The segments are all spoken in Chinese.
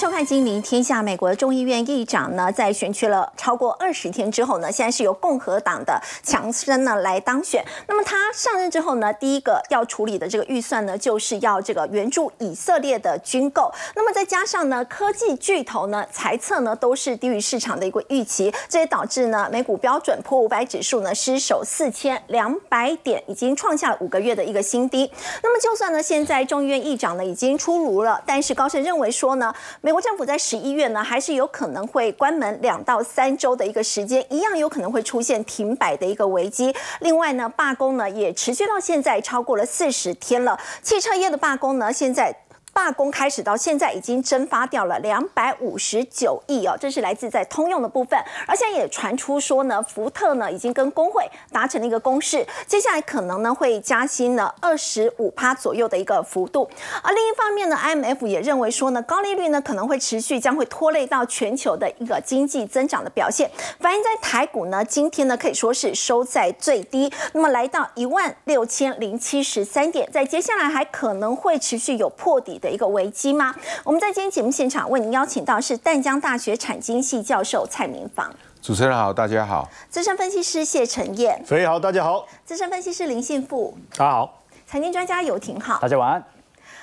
收看《金陵天下》。美国众议院议长呢，在选区了超过二十天之后呢，现在是由共和党的强森呢来当选。那么他上任之后呢，第一个要处理的这个预算呢，就是要这个援助以色列的军购。那么再加上呢，科技巨头呢，猜测呢都是低于市场的一个预期，这也导致呢，美股标准普五百指数呢失守四千两百点，已经创下了五个月的一个新低。那么就算呢，现在众议院议长呢已经出炉了，但是高盛认为说呢。美美国政府在十一月呢，还是有可能会关门两到三周的一个时间，一样有可能会出现停摆的一个危机。另外呢，罢工呢也持续到现在超过了四十天了。汽车业的罢工呢，现在。罢工开始到现在已经蒸发掉了两百五十九亿哦，这是来自在通用的部分，而且也传出说呢，福特呢已经跟工会达成了一个共识，接下来可能呢会加薪呢二十五趴左右的一个幅度。而另一方面呢，IMF 也认为说呢，高利率呢可能会持续，将会拖累到全球的一个经济增长的表现。反映在台股呢，今天呢可以说是收在最低，那么来到一万六千零七十三点，在接下来还可能会持续有破底。的一个危机吗？我们在今天节目现场为您邀请到是淡江大学产经系教授蔡明芳，主持人好，大家好；资深分析师谢晨燕，所以好，大家好；资深分析师林信富，大家好；财经专家游廷浩，大家晚安。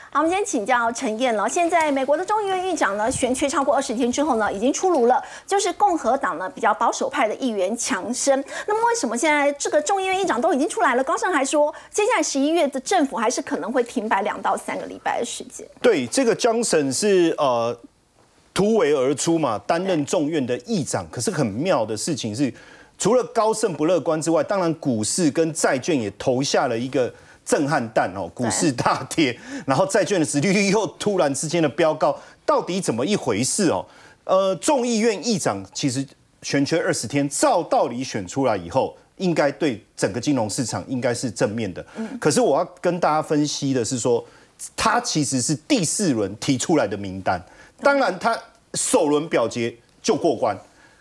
好，我们先请教陈燕了。现在美国的众议院议长呢，悬缺超过二十天之后呢，已经出炉了，就是共和党呢比较保守派的议员强生。那么为什么现在这个众议院议长都已经出来了，高盛还说，接下来十一月的政府还是可能会停摆两到三个礼拜的时间？对，这个江省是呃突围而出嘛，担任众院的议长。可是很妙的事情是，除了高盛不乐观之外，当然股市跟债券也投下了一个。震撼弹哦，股市大跌，然后债券的殖利率又突然之间的飙高，到底怎么一回事哦？呃，众议院议长其实选缺二十天，照道理选出来以后，应该对整个金融市场应该是正面的。嗯，可是我要跟大家分析的是说，他其实是第四轮提出来的名单，当然他首轮表决就过关，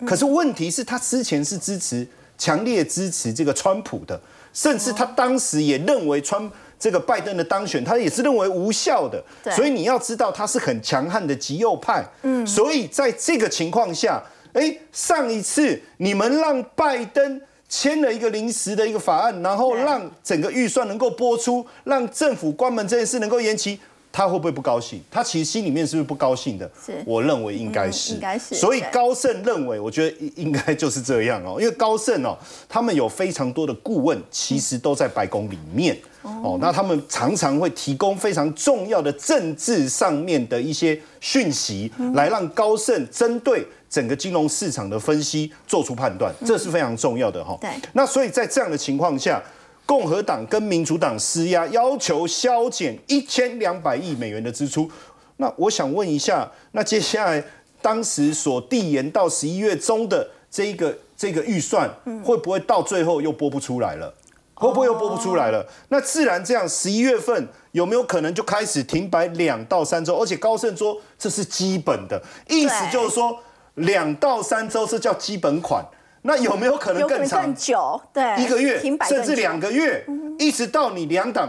可是问题是，他之前是支持强烈支持这个川普的。甚至他当时也认为川这个拜登的当选，他也是认为无效的。所以你要知道他是很强悍的极右派。嗯，所以在这个情况下，哎，上一次你们让拜登签了一个临时的一个法案，然后让整个预算能够播出，让政府关门这件事能够延期。他会不会不高兴？他其实心里面是不是不高兴的？是，我认为应该是。应该是。所以高盛认为，我觉得应该就是这样哦。因为高盛哦，他们有非常多的顾问，其实都在白宫里面哦。那他们常常会提供非常重要的政治上面的一些讯息，来让高盛针对整个金融市场的分析做出判断，这是非常重要的哈。对。那所以在这样的情况下。共和党跟民主党施压，要求削减一千两百亿美元的支出。那我想问一下，那接下来当时所递延到十一月中的这一个这个预算，会不会到最后又拨不出来了？会不会又拨不出来了？那自然这样，十一月份有没有可能就开始停摆两到三周？而且高盛说这是基本的，意思就是说两到三周是叫基本款。那有没有可能更长？更久，对，一个月，甚至两个月，一直到你两党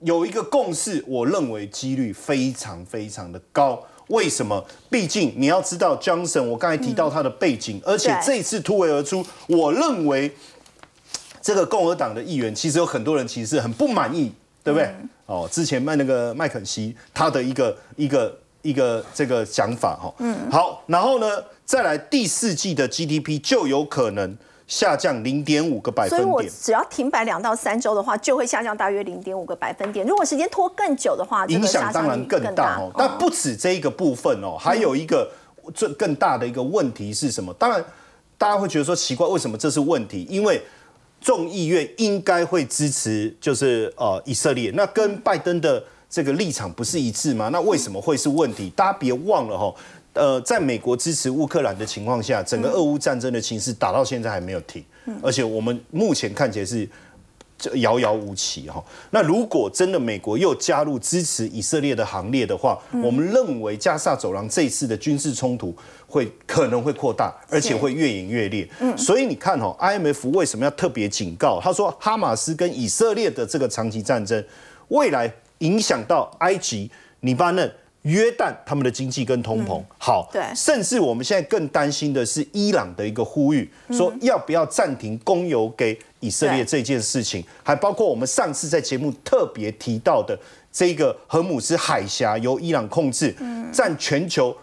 有一个共识，我认为几率非常非常的高。为什么？毕竟你要知道，Johnson，我刚才提到他的背景，而且这次突围而出，我认为这个共和党的议员其实有很多人其实是很不满意，对不对？哦，之前卖那个麦肯锡他的一个一个一个这个想法，哈，嗯，好，然后呢？再来第四季的 GDP 就有可能下降零点五个百分点，所以我只要停摆两到三周的话，就会下降大约零点五个百分点。如果时间拖更久的话，影响当然更大哦。但不止这一个部分哦，还有一个最更大的一个问题是什么？当然，大家会觉得说奇怪，为什么这是问题？因为众议院应该会支持，就是呃以色列，那跟拜登的这个立场不是一致吗？那为什么会是问题？大家别忘了哈。呃，在美国支持乌克兰的情况下，整个俄乌战争的情势打到现在还没有停，而且我们目前看起来是遥遥无期哈。那如果真的美国又加入支持以色列的行列的话，我们认为加沙走廊这一次的军事冲突会可能会扩大，而且会越演越烈。所以你看哈，IMF 为什么要特别警告？他说，哈马斯跟以色列的这个长期战争，未来影响到埃及、黎巴嫩。约旦他们的经济跟通膨。好，对。甚至我们现在更担心的是伊朗的一个呼吁，说要不要暂停供油给以色列对这件事情，还包括我们上次在节目特别提到的这个荷姆斯海峡由伊朗控制，占全球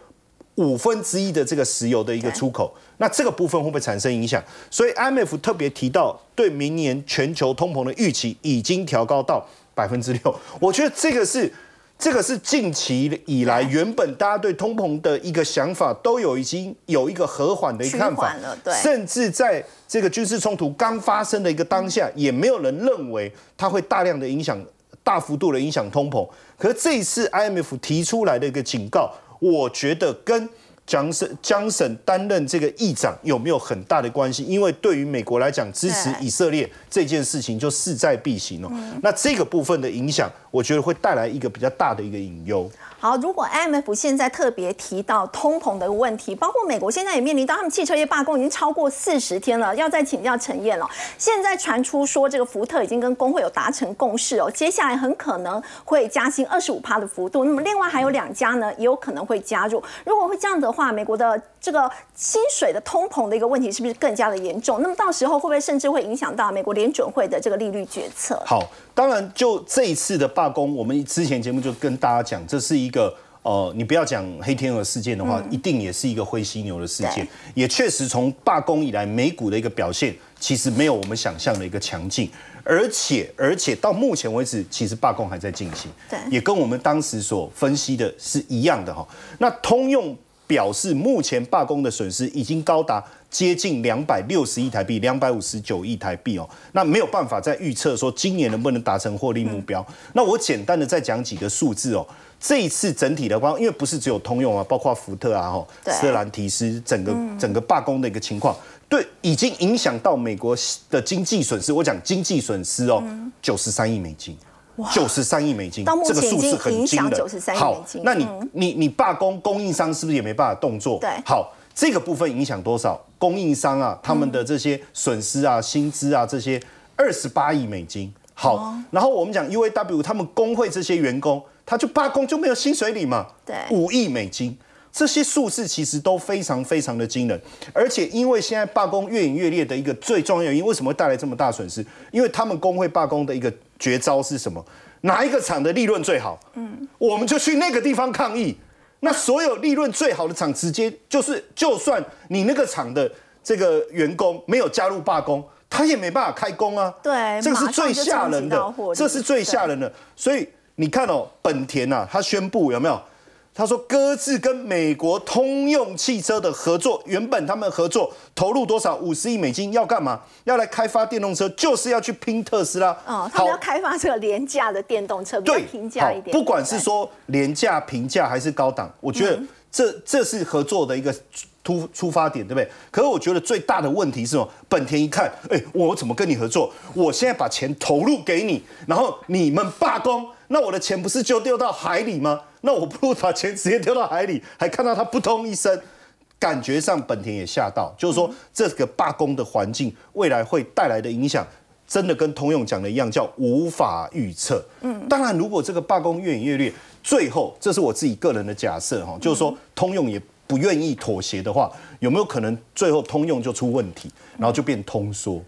五分之一的这个石油的一个出口，那这个部分会不会产生影响？所以 IMF 特别提到，对明年全球通膨的预期已经调高到百分之六。我觉得这个是这个是近期以来原本大家对通膨的一个想法都有已经有一个和缓的一个看法了对甚至在这个军事冲突刚发生的一个当下，也没有人认为它会大量的影响。大幅度的影响通膨，可是这一次 IMF 提出来的一个警告，我觉得跟江省江省担任这个议长有没有很大的关系？因为对于美国来讲，支持以色列这件事情就势在必行哦。那这个部分的影响，我觉得会带来一个比较大的一个隐忧。好，如果 IMF 现在特别提到通膨的问题，包括美国现在也面临到他们汽车业罢工已经超过四十天了，要再请教陈燕了。现在传出说这个福特已经跟工会有达成共识哦，接下来很可能会加薪二十五趴的幅度。那么另外还有两家呢，也有可能会加入。如果会这样的话，美国的这个薪水的通膨的一个问题是不是更加的严重？那么到时候会不会甚至会影响到美国联准会的这个利率决策？好，当然就这一次的罢工，我们之前节目就跟大家讲，这是一个。呃，你不要讲黑天鹅事件的话，一定也是一个灰犀牛的事件。也确实从罢工以来，美股的一个表现其实没有我们想象的一个强劲，而且而且到目前为止，其实罢工还在进行，对也跟我们当时所分析的是一样的哈。那通用表示，目前罢工的损失已经高达接近两百六十亿台币，两百五十九亿台币哦。那没有办法再预测说今年能不能达成获利目标。那我简单的再讲几个数字哦。这一次整体的话，因为不是只有通用啊，包括福特啊、哈对斯特兰提斯整个整个罢工的一个情况，对，已经影响到美国的经济损失。我讲经济损失哦，九十三亿美金。九十三亿美金，这个数字很惊人。93亿美好，那你你你罢工，供应商是不是也没办法动作？对好，这个部分影响多少？供应商啊，他们的这些损失啊、薪资啊这些，二十八亿美金。好，哦然后我们讲 UAW 他们工会这些员工，他就罢工就没有薪水领嘛？对五亿美金。这些数字其实都非常非常的惊人，而且因为现在罢工越演越烈的一个最重要原因，为什么会带来这么大损失？因为他们工会罢工的一个绝招是什么？哪一个厂的利润最好？嗯，我们就去那个地方抗议。那所有利润最好的厂，直接就是，就算你那个厂的这个员工没有加入罢工，他也没办法开工啊。对这个是最吓人的这是最吓人的。所以你看哦，本田呐、啊，他宣布有没有？他说搁置跟美国通用汽车的合作，原本他们合作投入多少？五十亿美金，要干嘛？要来开发电动车，就是要去拼特斯拉。哦，他们要开发这个廉价的电动车，对，平价一点。不管是对说廉价、平价还是高档，我觉得嗯这这是合作的一个出出发点，对不对？可是我觉得最大的问题是什么？本田一看，哎，我怎么跟你合作？我现在把钱投入给你，然后你们罢工，那我的钱不是就丢到海里吗？那我不如把钱直接丢到海里，还看到它扑通一声。感觉上本田也吓到，就是说这个罢工的环境未来会带来的影响，真的跟通用讲的一样，叫无法预测。嗯，当然，如果这个罢工越演越烈，最后这是我自己个人的假设哈，就是说通用也不愿意妥协的话，有没有可能最后通用就出问题，然后就变通缩？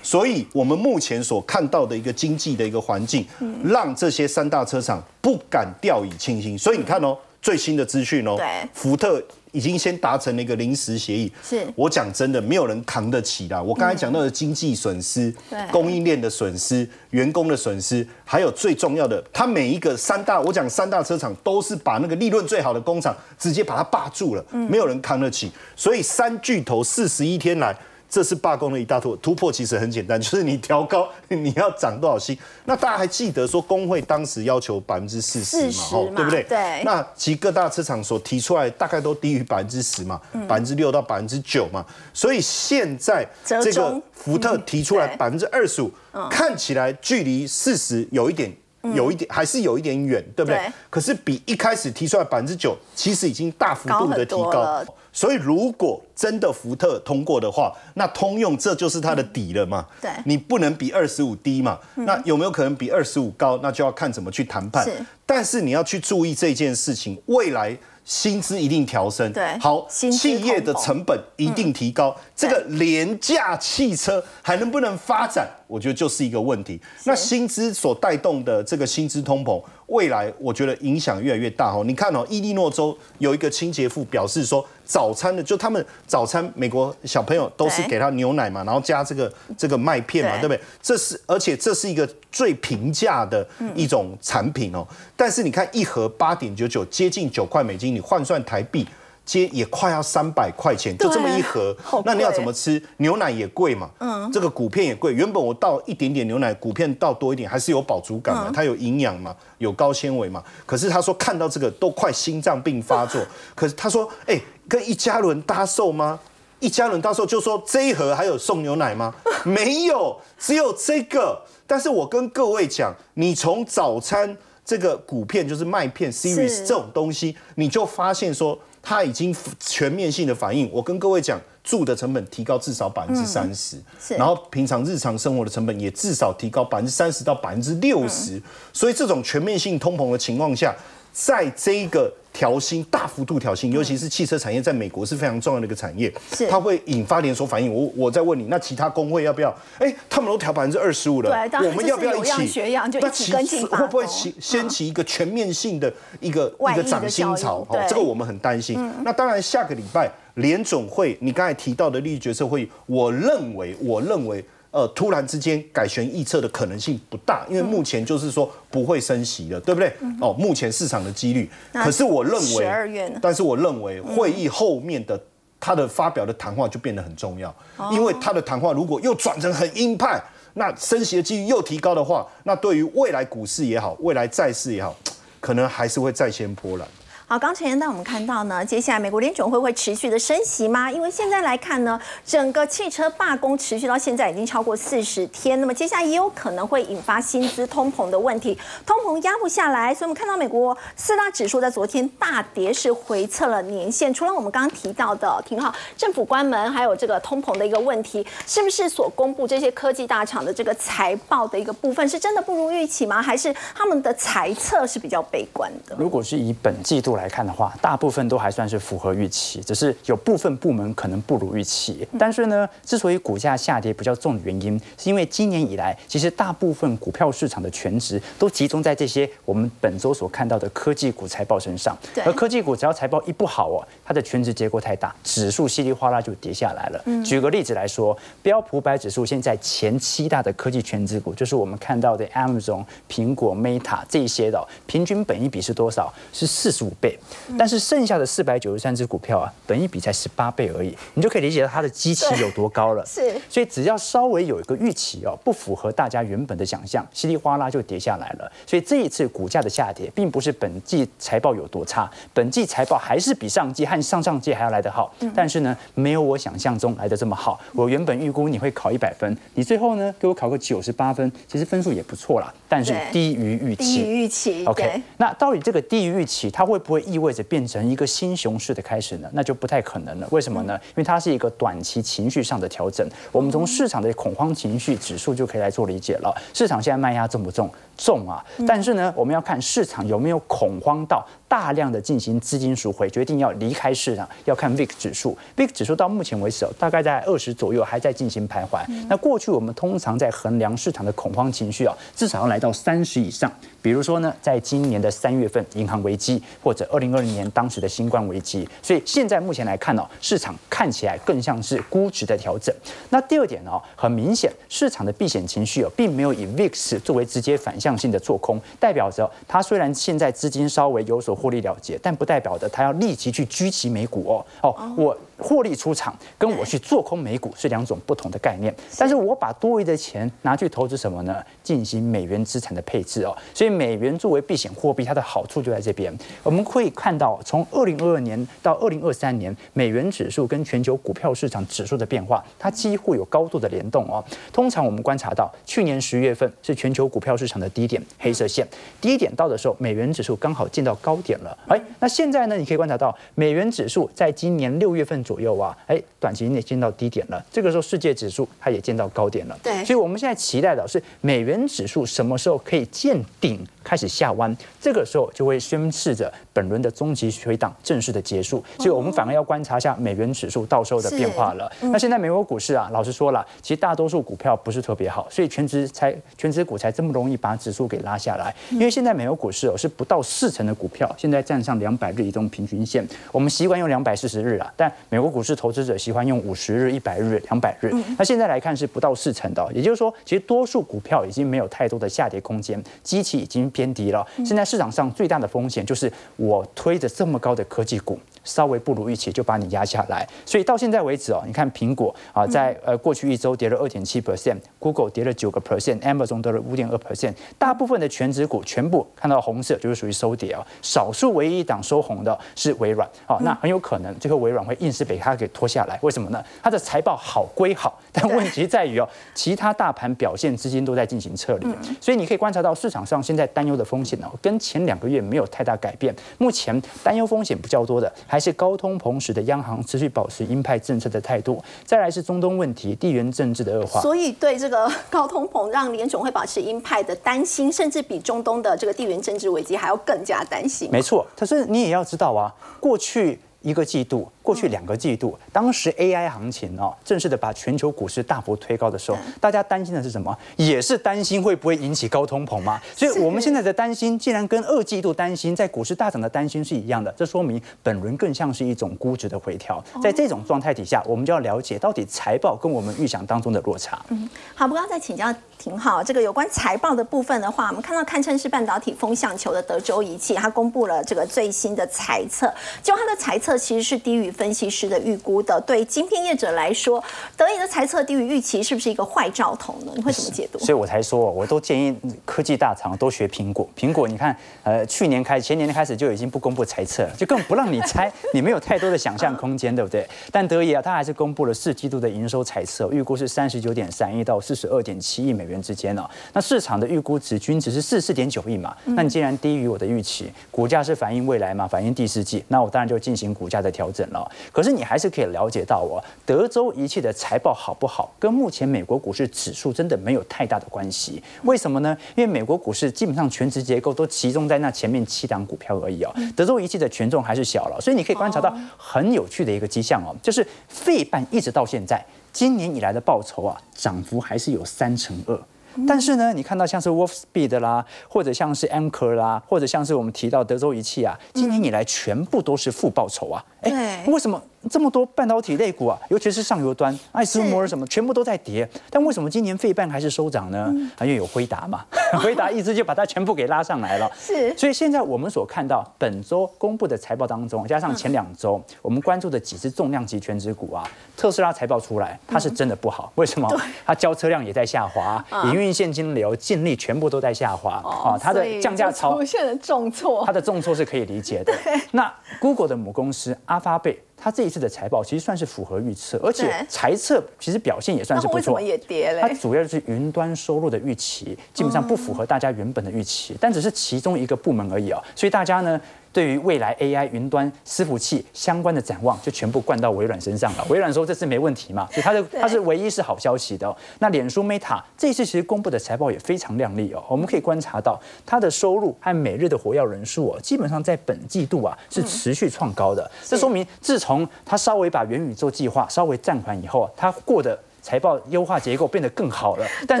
所以，我们目前所看到的一个经济的一个环境，让这些三大车厂不敢掉以轻心。所以你看哦，最新的资讯哦对，福特已经先达成了一个临时协议。是我讲真的，没有人扛得起啦。我刚才讲到的经济损失、对供应链的损失、员工的损失，还有最重要的，它每一个三大，我讲三大车厂都是把那个利润最好的工厂直接把它霸住了，没有人扛得起。所以三巨头四十一天来。这是罢工的一大突突破，其实很简单，就是你调高，你要涨多少薪。那大家还记得说工会当时要求百分之四十嘛，40吼嘛对不对？对那其各大车厂所提出来大概都低于百分之十嘛，百分之六到百分之九嘛。所以现在这个福特提出来百分之二十五，看起来距离四十有一点。有一点还是有一点远，对不对？对可是比一开始提出来百分之九，其实已经大幅度的提高。所以如果真的福特通过的话，那通用这就是它的底了嘛？对你不能比二十五低嘛？那有没有可能比二十五高？那就要看怎么去谈判是。但是你要去注意这件事情，未来薪资一定调升。对好，企业的成本一定提高，这个廉价汽车还能不能发展？我觉得就是一个问题。那薪资所带动的这个薪资通膨，未来我觉得影响越来越大哦。你看哦，伊利诺州有一个清洁妇表示说，早餐的就他们早餐美国小朋友都是对给他牛奶嘛，然后加这个这个麦片嘛，对对不对？这是而且这是一个最平价的一种产品哦。但是你看一盒八点九九，接近九块美金，你换算台币。接也快要三百块钱，就这么一盒那你要怎么吃？牛奶也贵嘛，嗯，这个谷片也贵。原本我倒一点点牛奶，谷片倒多一点，还是有饱足感的，它有营养嘛，有高纤维嘛。可是他说看到这个都快心脏病发作。可是他说，哎、跟一家人搭售吗？一家人到时候就说这一盒还有送牛奶吗？没有，只有这个。但是我跟各位讲，你从早餐这个谷片就是麦片 series 这种东西，你就发现说它已经全面性的反应。我跟各位讲，住的成本提高至少百分之三十，然后平常日常生活的成本也至少提高百分之三十到百分之六十。所以这种全面性通膨的情况下，在这一个调薪大幅度调薪，尤其是汽车产业在美国是非常重要的一个产业，它会引发连锁反应。我我再问你，那其他工会要不要？哎，他们都调百分之二十五了，我们要不要一起学样就一那其起跟进会不会起掀起一个全面性的一个一个涨薪潮应？对嗯这个我们很担心。那当然，下个礼拜联总会，你刚才提到的利率决策会议，我认为，我认为。呃，突然之间改弦易辙的可能性不大，因为目前就是说不会升息了，对不对？哦，目前市场的几率，可是我认为12月呢，但是我认为会议后面的他的发表的谈话就变得很重要，因为他的谈话如果又转成很鹰派，那升息的几率又提高的话，那对于未来股市也好，未来债市也好，可能还是会再掀波澜。好，刚才呢我们看到呢，接下来美国联总会会持续的升息吗？因为现在来看呢，整个汽车罢工持续到现在已经超过四十天，那么接下来也有可能会引发薪资通膨的问题，通膨压不下来，所以我们看到美国四大指数在昨天大跌，是回测了年线。除了我们刚刚提到的挺好政府关门，还有这个通膨的一个问题，是不是所公布这些科技大厂的这个财报的一个部分是真的不如预期吗？还是他们的财测是比较悲观的？如果是以本季度来看的话，大部分都还算是符合预期，只是有部分部门可能不如预期。但是呢，之所以股价下跌比较重的原因，是因为今年以来，其实大部分股票市场的全值都集中在这些我们本周所看到的科技股财报身上。对而科技股只要财报一不好哦，它的全值结构太大，指数稀里哗啦就跌下来了。举个例子来说，标普百指数现在前七大的科技全值股，就是我们看到的 Amazon、苹果、Meta 这一些的哦，平均本益比是多少？是四十五倍。但是剩下的四百九十三只股票啊，本益比才十八倍而已，你就可以理解到它的基期有多高了。是所以只要稍微有一个预期哦，不符合大家原本的想象，稀里哗啦就跌下来了。所以这一次股价的下跌，并不是本季财报有多差，本季财报还是比上季和上上季还要来得好，但是呢，没有我想象中来的这么好。我原本预估你会考一百分，你最后呢给我考个九十八分，其实分数也不错啦，但是低于预期。低于预期 OK，那到底这个低于预期，它会不会意味着变成一个新熊市的开始呢？那就不太可能了。为什么呢？因为它是一个短期情绪上的调整。我们从市场的恐慌情绪指数就可以来做理解了。市场现在卖压重不重？重啊！但是呢，我们要看市场有没有恐慌到大量的进行资金赎回，决定要离开市场，要看 VIX 指数。VIX 指数到目前为止哦，大概在二十左右，还在进行徘徊。那过去我们通常在衡量市场的恐慌情绪啊，至少要来到三十以上。比如说呢，在今年的三月份银行危机，或者二零二零年当时的新冠危机，所以现在目前来看呢、市场看起来更像是估值的调整。那第二点呢、很明显，市场的避险情绪哦，并没有以 VIX 作为直接反向性的做空，代表着他虽然现在资金稍微有所获利了结，但不代表着他要立即去狙击美股哦。哦，我获利出场，跟我去做空美股是两种不同的概念。但是我把多余的钱拿去投资什么呢？进行美元资产的配置哦。所以美元作为避险货币，它的好处就在这边。我们可以看到，从二零二二年到二零二三年，美元指数跟全球股票市场指数的变化，它几乎有高度的联动哦。通常我们观察到，去年十月份是全球股票市场的低点，黑色线低点到的时候，美元指数刚好见到高点了。哎，那现在呢？你可以观察到，美元指数在今年六月份左右啊，哎，短期内见到低点了。这个时候，世界指数它也见到高点了。对，所以我们现在期待的是美元指数什么时候可以见顶？开始下弯，这个时候就会宣示着本轮的终极回档正式的结束，所以我们反而要观察一下美元指数到时候的变化了。那现在美国股市啊，老实说了，其实大多数股票不是特别好，所以全职才全职股才这么容易把指数给拉下来。因为现在美国股市哦是不到四成的股票，现在站上两百日移动平均线，我们习惯用两百四十日啊，但美国股市投资者喜欢用五十日、一百日、两百日。那现在来看是不到四成的，也就是说，其实多数股票已经没有太多的下跌空间，机器已经偏低了。现在市场上最大的风险就是我推着这么高的科技股。稍微不如预期就把你压下来，所以到现在为止哦，你看苹果啊，在呃过去一周跌了二点七 percent，Google 跌了九个 percent，Amazon 跌了五点二 percent，大部分的全指股全部看到红色就是属于收跌哦，少数唯一一档收红的是微软，好，那很有可能最后微软会硬是被它给拖下来，为什么呢？它的财报好归好，但问题在于哦，其他大盘表现资金都在进行撤离，所以你可以观察到市场上现在担忧的风险哦，跟前两个月没有太大改变，目前担忧风险比较多的。还是高通膨时的央行持续保持鹰派政策的态度，再来是中东问题、地缘政治的恶化。所以对这个高通膨让联总会保持鹰派的担心，甚至比中东的这个地缘政治危机还要更加担心。没错，可是你也要知道啊，过去一个季度。过去两个季度，当时 AI 行情哦，正式的把全球股市大幅推高的时候，大家担心的是什么？也是担心会不会引起高通膨吗？所以我们现在的担心，竟然跟二季度担心在股市大涨的担心是一样的，这说明本轮更像是一种估值的回调。在这种状态底下，我们就要了解到底财报跟我们预想当中的落差。嗯，好，不要再请教挺好。这个有关财报的部分的话，我们看到堪称是半导体风向球的德州仪器，它公布了这个最新的财测，就它的财测其实是低于分析师的预。估的对晶片业者来说，德仪的猜测低于预期，是不是一个坏兆头呢？你会怎么解读？所以我才说，我都建议科技大厂都学苹果。苹果，你看，呃，去年开前年开始就已经不公布猜测，就更不让你猜，你没有太多的想象空间，对不对？但德仪啊，它还是公布了四季度的营收猜测，预估是三十九点三亿到四十二点七亿美元之间哦。那市场的预估值均值是四四点九亿嘛？那你既然低于我的预期，股价是反映未来嘛？反映第四季，那我当然就进行股价的调整了。可是你还是可以了解到哦，德州仪器的财报好不好，跟目前美国股市指数真的没有太大的关系。为什么呢？因为美国股市基本上全值结构都集中在那前面七档股票而已哦。德州仪器的权重还是小了，所以你可以观察到很有趣的一个迹象哦，就是费半一直到现在今年以来的报酬啊，涨幅还是有三成二。但是呢，你看到像是 Wolfspeed 啦，或者像是 Anchor 啦，或者像是我们提到德州仪器啊，今年以来全部都是负报酬啊。哎，为什么这么多半导体类股啊，尤其是上游端，爱斯摩尔什么，全部都在跌？但为什么今年费半还是收涨呢？因为有辉达嘛，辉达一直就把它全部给拉上来了。是，所以现在我们所看到本周公布的财报当中，加上前两周我们关注的几只重量级全职股啊，特斯拉财报出来，它是真的不好。为什么？它交车量也在下滑，营运现金流、净利全部都在下滑啊。它的降价潮出现了重挫，它的重挫是可以理解的。那 Google 的母公司。阿发贝，它这一次的财报其实算是符合预测，而且财测其实表现也算是不错。为什么也跌它主要就是云端收入的预期，基本上不符合大家原本的预期，但只是其中一个部门而已啊。所以大家呢？对于未来 AI 云端伺服器相关的展望，就全部灌到微软身上了。微软说这次没问题嘛，所以它的它是唯一是好消息的。那脸书 Meta 这次其实公布的财报也非常亮丽哦，我们可以观察到它的收入和每日的活跃人数哦，基本上在本季度啊是持续创高的。这说明自从它稍微把元宇宙计划稍微暂缓以后，它过的。财报优化结构变得更好了，但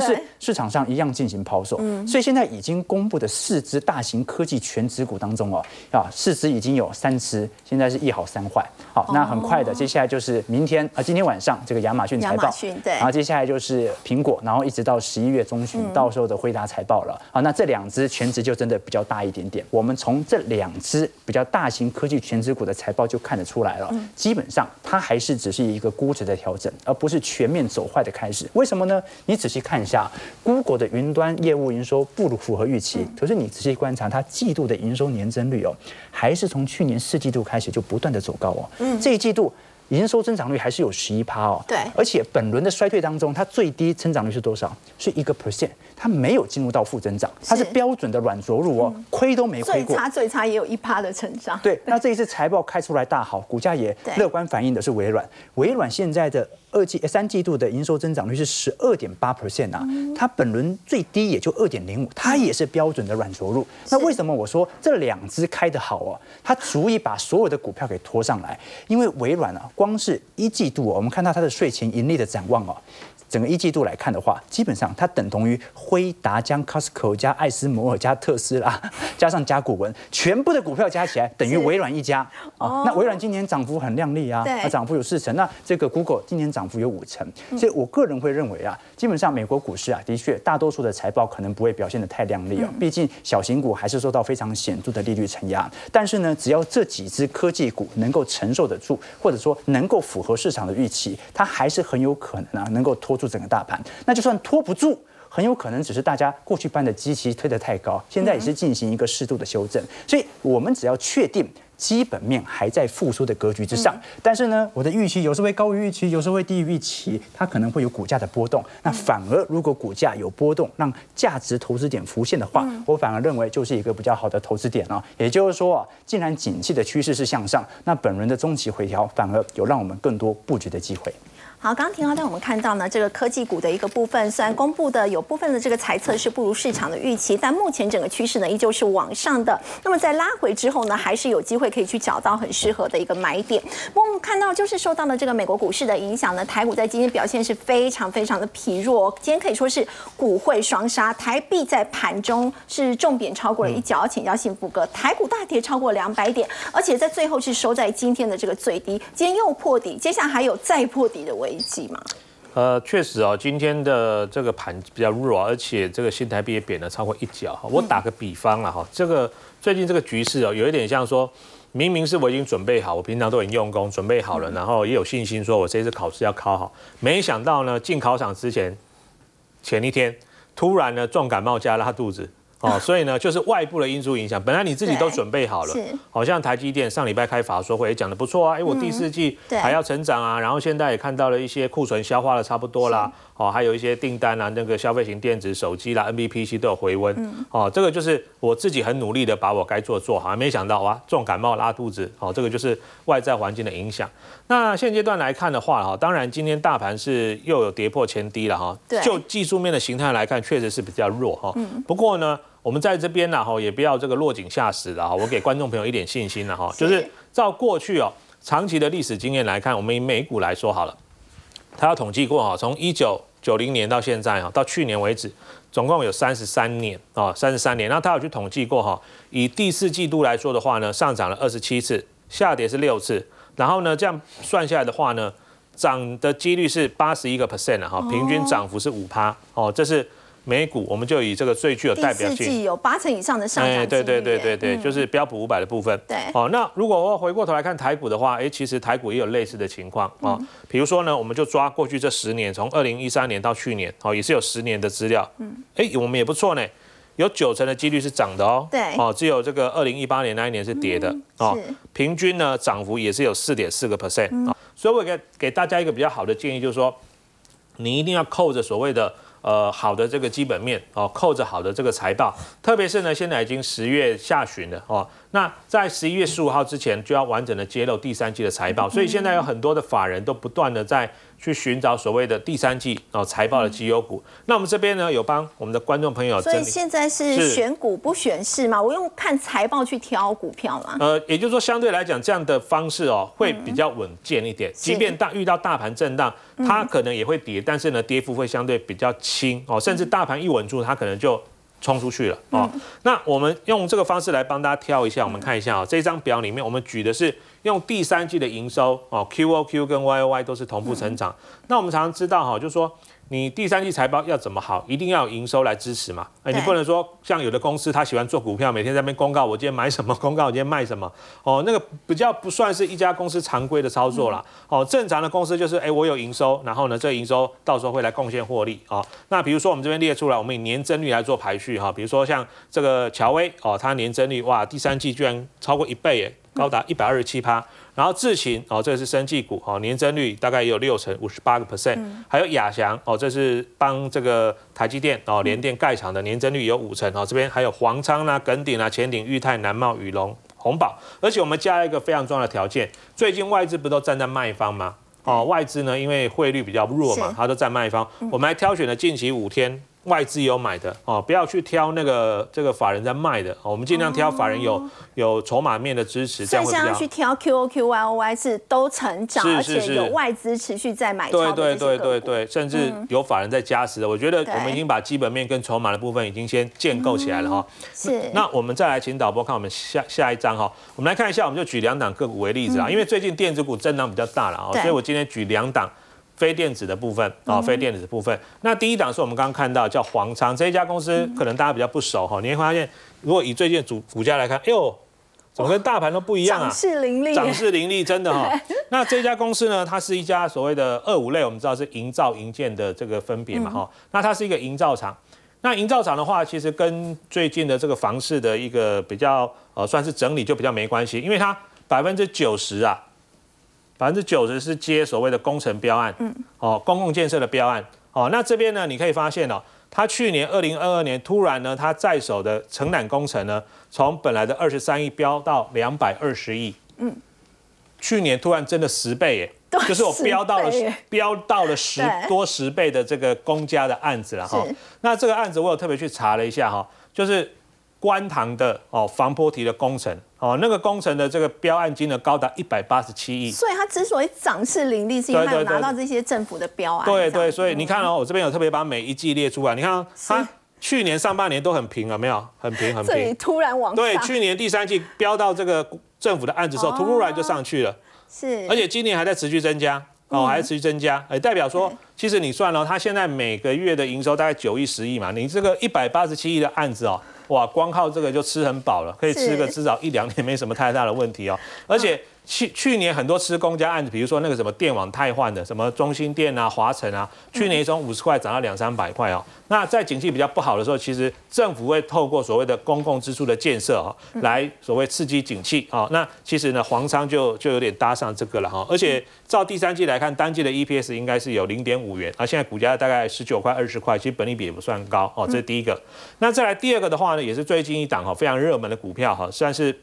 是市场上一样进行抛售。所以现在已经公布的四只大型科技全指股当中哦，啊，四只已经有三只，现在是一好三坏。好，那很快的，接下来就是明天啊，今天晚上这个亚马逊财报，逊对然后接下来就是苹果，然后一直到十一月中旬，到时候的辉达财报了。好，那这两只全值就真的比较大一点点。我们从这两只比较大型科技全指股的财报就看得出来了，基本上它还是只是一个估值的调整，而不是全面走坏的开始。为什么呢？你仔细看一下，Google 的云端业务营收不如符合预期，可是你仔细观察它季度的营收年增率哦，还是从去年四季度开始就不断的走高哦。嗯这一季度。营收增长率还是有十一趴哦，对而且本轮的衰退当中，它最低增长率是多少？是一个 percent，它没有进入到负增长，它是是标准的软着陆哦，亏都没亏过。最差最差也有一趴的成长。对，那这一次财报开出来大好，股价也对乐观反映的是微软。微软现在的二季、呃三季度的营收增长率是十二点八 percent 啊，它本轮最低也就二点零五，它也是标准的软着陆。那为什么我说这两只开得好哦？它足以把所有的股票给拖上来，因为微软啊，光是一季度、哦、我们看到它的税前盈利的展望哦。整个一季度来看的话，基本上它等同于辉达加 Costco 加艾斯摩尔加特斯拉 加上甲骨文，全部的股票加起来等于微软一家啊。那微软今年涨幅很靓丽啊，对它涨幅有四成。那这个 Google 今年涨幅有五成，所以我个人会认为啊，基本上美国股市啊，的确大多数的财报可能不会表现得太靓丽哦，毕竟小型股还是受到非常显著的利率承压。但是呢，只要这几只科技股能够承受得住，或者说能够符合市场的预期，它还是很有可能啊，能够拖住整个大盘。那就算拖不住。很有可能只是大家过去班的机器推得太高，现在也是进行一个适度的修正。所以，我们只要确定基本面还在复苏的格局之上，但是呢，我的预期有时候会高于预期，有时候会低于预期，它可能会有股价的波动。那反而如果股价有波动，让价值投资点浮现的话，我反而认为就是一个比较好的投资点啊。也就是说啊，既然景气的趋势是向上，那本轮的中期回调反而有让我们更多布局的机会。好，刚刚田浩带我们看到呢，这个科技股的一个部分，虽然公布的有部分的这个猜测是不如市场的预期，但目前整个趋势呢依旧是往上的。那么在拉回之后呢，还是有机会可以去找到很适合的一个买点。我们看到，就是受到了这个美国股市的影响呢，台股在今天表现是非常非常的疲弱，今天可以说是股汇双杀，台币在盘中是重贬超过了一角。请教幸福哥，台股大跌超过两百点，而且在最后是收在今天的这个最低，今天又破底，接下来还有再破底的危机嘛？呃，确实哦，今天的这个盘比较弱，而且这个新台币也贬了超过一角。哈，我打个比方啊，哈，这个最近这个局势哦，有一点像说，明明是我已经准备好，我平常都很用功，准备好了，然后也有信心说我这次考试要考好，没想到呢，进考场之前前一天，突然呢重感冒加拉肚子。哦，所以呢，就是外部的因素影响。本来你自己都准备好了是，好像台积电上礼拜开法说会也讲的不错啊，哎，我第四季对还要成长啊，然后现在也看到了一些库存消化的差不多啦，哦，还有一些订单啊，那个消费型电子、手机啦、NBPC 都有回温，哦，这个就是我自己很努力的把我该做做好，没想到哇，重感冒拉肚子，哦，这个就是外在环境的影响。那现阶段来看的话，哈，当然今天大盘是又有跌破前低了哈对，就技术面的形态来看，确实是比较弱哈。不过呢，我们在这边呢，哈，也不要这个落井下石了哈，我给观众朋友一点信心了哈，就是照过去哦长期的历史经验来看，我们以美股来说好了，他要统计过哈，从一九九零年到现在哈，到去年为止，总共有三十三年啊，三十三年。那他有去统计过哈，以第四季度来说的话呢，上涨了二十七次，下跌是六次，然后呢，这样算下来的话呢，涨的几率是八十一个 percent 了哈，平均涨幅是五趴哦，这是美股，我们就以这个最具有代表性。四季有八成以上的上涨、哎，对对对对对，就是标普五百的部分。对哦，那如果我回过头来看台股的话，哎，其实台股也有类似的情况啊。嗯比如说呢，我们就抓过去这十年，从二零一三年到去年，哦，也是有十年的资料。嗯，哎，我们也不错呢，有九成的几率是涨的哦。对嗯哦，只有这个二零一八年那一年是跌的。哦是，平均呢涨幅也是有四点四个 percent 啊。所以我给给大家一个比较好的建议，就是说，你一定要扣着所谓的呃好的这个基本面哦，扣着好的这个财报，特别是呢现在已经十月下旬了哦，那在十一月十五号之前就要完整的揭露第三季的财报，所以现在有很多的法人都不断的在。去寻找所谓的第三季哦财报的绩优股。那我们这边呢有帮我们的观众朋友，所以现在是选股不选市嘛？我用看财报去挑股票嘛？呃，也就是说相对来讲这样的方式哦会比较稳健一点，即便大遇到大盘震荡，它可能也会跌，但是呢跌幅会相对比较轻哦，甚至大盘一稳住，它可能就。冲出去了哦，那我们用这个方式来帮大家挑一下，我们看一下啊，这张表里面我们举的是用第三季的营收哦，Q O Q 跟 Y O Y 都是同步成长。那我们常常知道哈，就是说。你第三季财报要怎么好，一定要有营收来支持嘛？哎，你不能说像有的公司他喜欢做股票，每天在那边公告我今天买什么，公告我今天卖什么，哦，那个比较不算是一家公司常规的操作啦。哦，正常的公司就是哎，我有营收，然后呢，这营收到时候会来贡献获利哦。那比如说我们这边列出来，我们以年增率来做排序哈，比如说像这个乔威哦，它年增率哇，第三季居然超过一倍耶，高达一百二十七趴。然后智勤哦，这是生技股哦，年增率大概也有六成，五十八个 percent。还有亚翔哦，这是帮这个台积电哦联电盖厂的，年增率有五成哦。这边还有黄昌啦、耿鼎啦、前鼎、裕泰、南茂、宇龙、宏宝。而且我们加了一个非常重要的条件，最近外资不都站在卖方吗？哦，外资呢因为汇率比较弱嘛，它都在卖方。我们还挑选了近期五天。外资有买的哦，不要去挑那个这个法人在卖的哦，我们尽量挑法人有有筹码面的支持，这样会比较。去挑 Q O Q Y O Y 是都成长，而且有外资持续在买。对对对对对，甚至有法人在加持的。我觉得我们已经把基本面跟筹码的部分已经先建构起来了哈。是。那我们再来请导播看我们下下一章哈，我们来看一下，我们就举两档个股为例子啊，因为最近电子股震荡比较大了啊，所以我今天举两档。非电子的部分啊，非电子的部分。那第一档是我们刚刚看到叫黄昌这一家公司，可能大家比较不熟哈。你会发现，如果以最近主股价来看，哎呦，怎么跟大盘都不一样啊？涨势凌厉，涨势凌厉，真的哈。那这家公司呢，它是一家所谓的二五类，我们知道是营造营建的这个分别嘛哈。那它是一个营造厂。那营造厂的话，其实跟最近的这个房市的一个比较呃，算是整理就比较没关系，因为它百分之九十啊。百分之九十是接所谓的工程标案，嗯，哦，公共建设的标案，哦，那这边呢，你可以发现哦，它去年二零二二年突然呢，它在手的承揽工程呢，从本来的二十三亿飙到两百二十亿，嗯，去年突然真的十倍耶，就是我标到了标到了十多十倍的这个公家的案子了哈，那这个案子我有特别去查了一下哈，就是观塘的哦防坡堤的工程。哦，那个工程的这个标案金额高达一百八十七亿，所以它之所以涨势凌厉，是因为它拿到这些政府的标案。对对，所以你看哦，我这边有特别把每一季列出来，你看它去年上半年都很平了，没有？很平很平。这里突然往对，去年第三季标到这个政府的案子时候，突然就上去了。是，而且今年还在持续增加，哦，还在持续增加，哎，代表说，其实你算了，它现在每个月的营收大概九亿、十亿嘛，你这个一百八十七亿的案子哦。哇，光靠这个就吃很饱了，可以吃个至少一两年，没什么太大的问题哦，而且。去去年很多吃公家案子，比如说那个什么电网太换的，什么中心电啊、华晨啊，去年从五十块涨到两三百块哦。那在景气比较不好的时候，其实政府会透过所谓的公共支出的建设哦，来所谓刺激景气哦。那其实呢，黄仓就就有点搭上这个了哈。而且照第三季来看，单季的 EPS 应该是有零点五元，啊，现在股价大概十九块、二十块，其实本利比也不算高哦。这是第一个。那再来第二个的话呢，也是最近一档哈非常热门的股票哈，算是。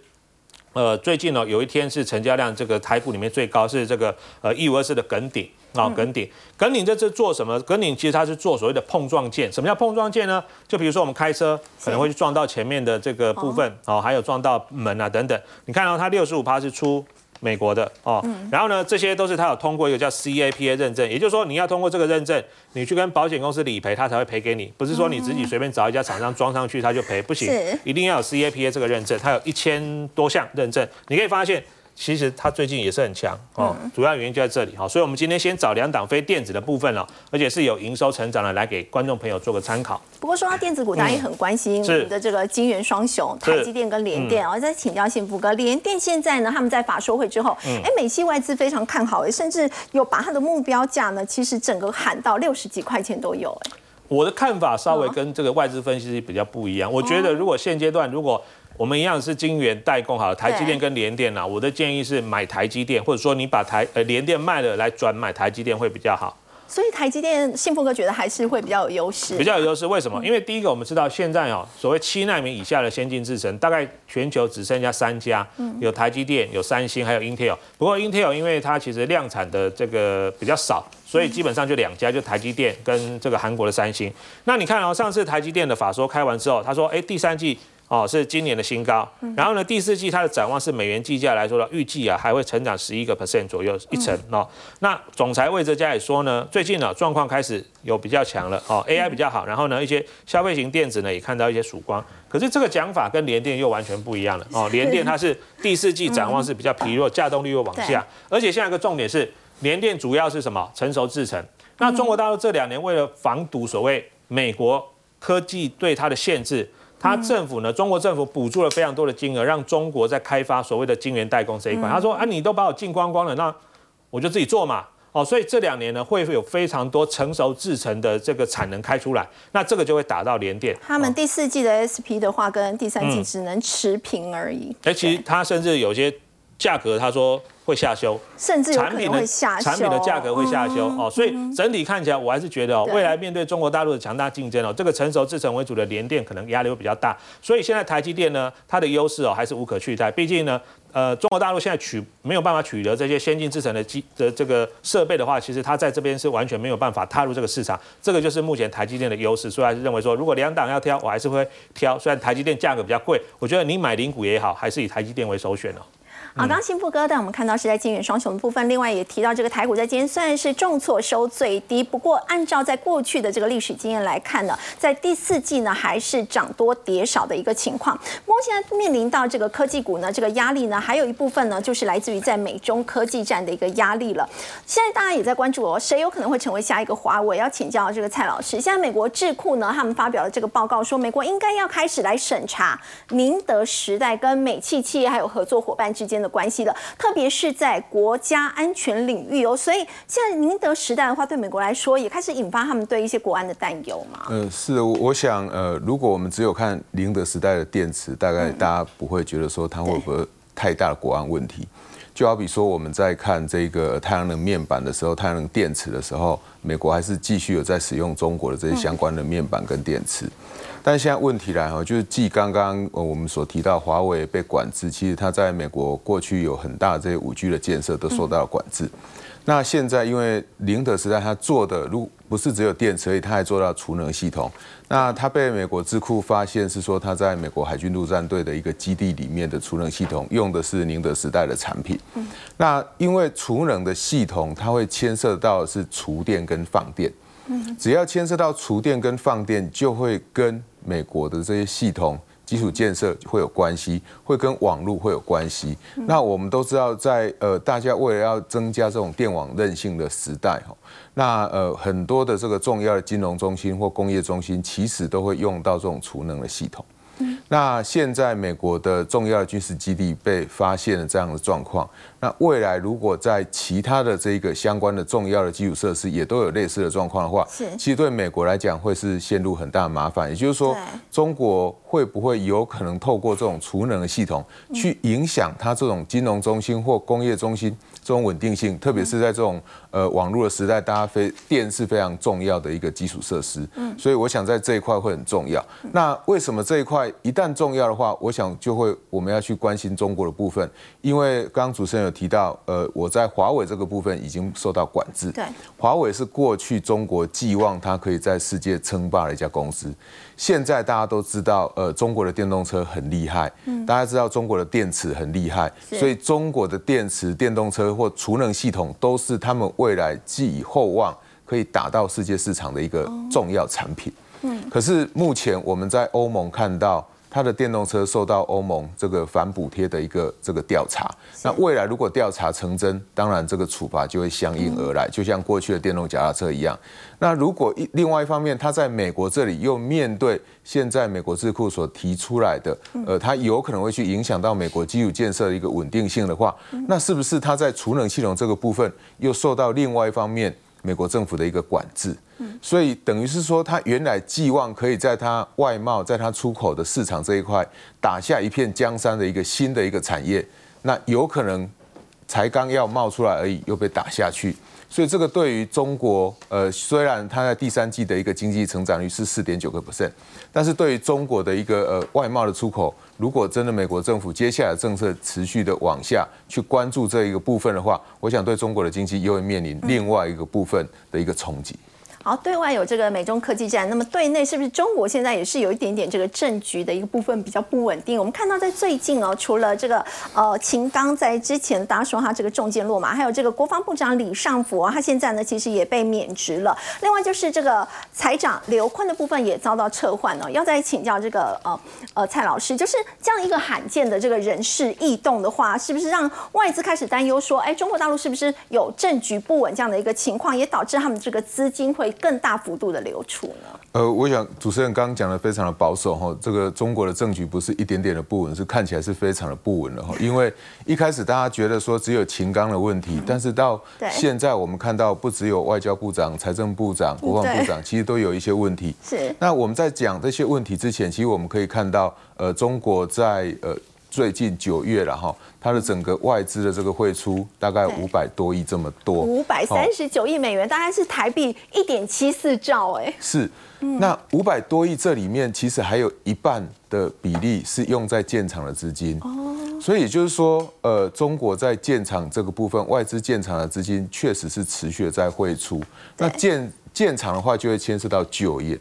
呃，最近呢，有一天是成交量这个台股里面最高，是这个呃一五二四的耿鼎啊，耿鼎，耿鼎这是做什么？耿鼎其实它是做所谓的碰撞件。什么叫碰撞件呢？就比如说我们开车可能会去撞到前面的这个部分哦，还有撞到门啊等等。你看到它六十五趴是出。美国的哦，然后呢，这些都是他有通过一个叫 CAPA 认证，也就是说你要通过这个认证，你去跟保险公司理赔，他才会赔给你，不是说你自己随便找一家厂商装上去他就赔，不行，一定要有 CAPA 这个认证，它有一千多项认证，你可以发现。其实它最近也是很强哦，主要原因就在这里哈，所以我们今天先找两档非电子的部分了，而且是有营收成长的，来给观众朋友做个参考。不过说到电子股，大家也很关心我们的这个金元双雄，台积电跟联电。我再请教幸福哥，联电现在呢，他们在法说会之后，哎，美系外资非常看好，甚至有把它的目标价呢，其实整个喊到六十几块钱都有。哎，我的看法稍微跟这个外资分析比较不一样，我觉得如果现阶段如果我们一样是晶圆代工，好了，台积电跟联电啊，我的建议是买台积电，或者说你把台呃联电卖了来转买台积电会比较好。所以台积电幸福哥觉得还是会比较有优势，比较有优势。为什么？因为第一个我们知道现在哦，所谓七纳米以下的先进制程，大概全球只剩下三家，有台积电、有三星，还有 Intel。不过 Intel 因为它其实量产的这个比较少，所以基本上就两家，就台积电跟这个韩国的三星。那你看哦，上次台积电的法说开完之后，他说，哎，第三季。哦，是今年的新高。然后呢，第四季它的展望是美元计价来说的，预计啊还会成长十一个 percent 左右一成哦。那总裁魏哲家也说呢，最近呢状况开始有比较强了哦，AI 比较好，然后呢一些消费型电子呢也看到一些曙光。可是这个讲法跟联电又完全不一样了哦。联电它是第四季展望是比较疲弱，价动率又往下，而且现在一个重点是联电主要是什么？成熟制程。那中国大陆这两年为了防堵所谓美国科技对它的限制。他政府呢？中国政府补助了非常多的金额，让中国在开发所谓的晶圆代工这一块。他说：“啊，你都把我进光光了，那我就自己做嘛。”哦，所以这两年呢，会有非常多成熟制成的这个产能开出来，那这个就会打到联电。他们第四季的 SP 的话，跟第三季只能持平而已。哎，其实他甚至有些价格，他说。会下修，甚至产品的产品的价格会下修哦，所以整体看起来，我还是觉得哦，未来面对中国大陆的强大竞争哦，这个成熟制成为主的联电可能压力会比较大。所以现在台积电呢，它的优势哦还是无可取代。毕竟呢，呃，中国大陆现在取没有办法取得这些先进制程的机的这个设备的话，其实它在这边是完全没有办法踏入这个市场。这个就是目前台积电的优势。所以还是认为说，如果两档要挑，我还是会挑。虽然台积电价格比较贵，我觉得你买零股也好，还是以台积电为首选哦。好，刚刚幸福哥带我们看到是在金元双雄的部分，另外也提到这个台股在今天虽然是重挫收最低，不过按照在过去的这个历史经验来看呢，在第四季呢还是涨多跌少的一个情况。不过现在面临到这个科技股呢，这个压力呢，还有一部分呢就是来自于在美中科技战的一个压力了。现在大家也在关注哦，谁有可能会成为下一个华为？要请教这个蔡老师。现在美国智库呢，他们发表了这个报告说，美国应该要开始来审查宁德时代跟美企企业还有合作伙伴之间。的关系的，特别是在国家安全领域哦，所以现在宁德时代的话，对美国来说也开始引发他们对一些国安的担忧嘛。嗯，是的，我想，呃，如果我们只有看宁德时代的电池，大概大家不会觉得说它会不会太大的国安问题。就好比说我们在看这个太阳能面板的时候，太阳能电池的时候，美国还是继续有在使用中国的这些相关的面板跟电池。但现在问题来哈，就是继刚刚呃我们所提到华为被管制，其实它在美国过去有很大的这些五 G 的建设都受到了管制。那现在因为宁德时代它做的如不是只有电池，而已，它还做到储能系统。那它被美国智库发现是说，它在美国海军陆战队的一个基地里面的储能系统用的是宁德时代的产品。那因为储能的系统，它会牵涉到是储电跟放电。只要牵涉到储电跟放电，就会跟美国的这些系统基础建设会有关系，会跟网络会有关系。那我们都知道，在呃大家为了要增加这种电网韧性的时代哈，那呃很多的这个重要的金融中心或工业中心，其实都会用到这种储能的系统。那现在美国的重要的军事基地被发现了这样的状况，那未来如果在其他的这个相关的重要的基础设施也都有类似的状况的话，其实对美国来讲会是陷入很大的麻烦。也就是说，中国会不会有可能透过这种储能的系统去影响它这种金融中心或工业中心？这种稳定性，特别是在这种呃网络的时代，大家非电是非常重要的一个基础设施，嗯，所以我想在这一块会很重要。那为什么这一块一旦重要的话，我想就会我们要去关心中国的部分，因为刚刚主持人有提到，呃，我在华为这个部分已经受到管制，对，华为是过去中国寄望它可以在世界称霸的一家公司。现在大家都知道，呃，中国的电动车很厉害，嗯，大家知道中国的电池很厉害，所以中国的电池、电动车或储能系统都是他们未来寄以厚望可以打到世界市场的一个重要产品。嗯，可是目前我们在欧盟看到。它的电动车受到欧盟这个反补贴的一个这个调查，那未来如果调查成真，当然这个处罚就会相应而来，就像过去的电动脚踏车一样。那如果一另外一方面，它在美国这里又面对现在美国智库所提出来的，呃，它有可能会去影响到美国基础建设的一个稳定性的话，那是不是它在储能系统这个部分又受到另外一方面？美国政府的一个管制，所以等于是说，他原来寄望可以在他外贸、在他出口的市场这一块打下一片江山的一个新的一个产业，那有可能才刚要冒出来而已，又被打下去。所以这个对于中国，呃，虽然它在第三季的一个经济成长率是四点九个 percent，但是对于中国的一个呃外贸的出口，如果真的美国政府接下来政策持续的往下去关注这一个部分的话，我想对中国的经济又会面临另外一个部分的一个冲击。好，对外有这个美中科技战，那么对内是不是中国现在也是有一点点这个政局的一个部分比较不稳定？我们看到在最近哦，除了这个呃秦刚在之前大家说他这个中箭落马，还有这个国防部长李尚福啊，他现在呢其实也被免职了。另外就是这个财长刘坤的部分也遭到撤换了。要再请教这个呃呃蔡老师，就是这样一个罕见的这个人事异动的话，是不是让外资开始担忧说，哎，中国大陆是不是有政局不稳这样的一个情况，也导致他们这个资金会更大幅度的流出呢？呃，我想主持人刚刚讲的非常的保守哈，这个中国的政局不是一点点的不稳，是看起来是非常的不稳的哈。因为一开始大家觉得说只有秦刚的问题，但是到现在我们看到不只有外交部长、财政部长、国防部长，其实都有一些问题。是。那我们在讲这些问题之前，其实我们可以看到，呃，中国在呃最近九月了哈。它的整个外资的这个汇出大概五百多亿这么多，五百三十九亿美元，大概是台币一点七四兆哎。是，那五百多亿这里面其实还有一半的比例是用在建厂的资金哦，所以也就是说，呃，中国在建厂这个部分，外资建厂的资金确实是持续的在汇出。那建建厂的话，就会牵涉到就业。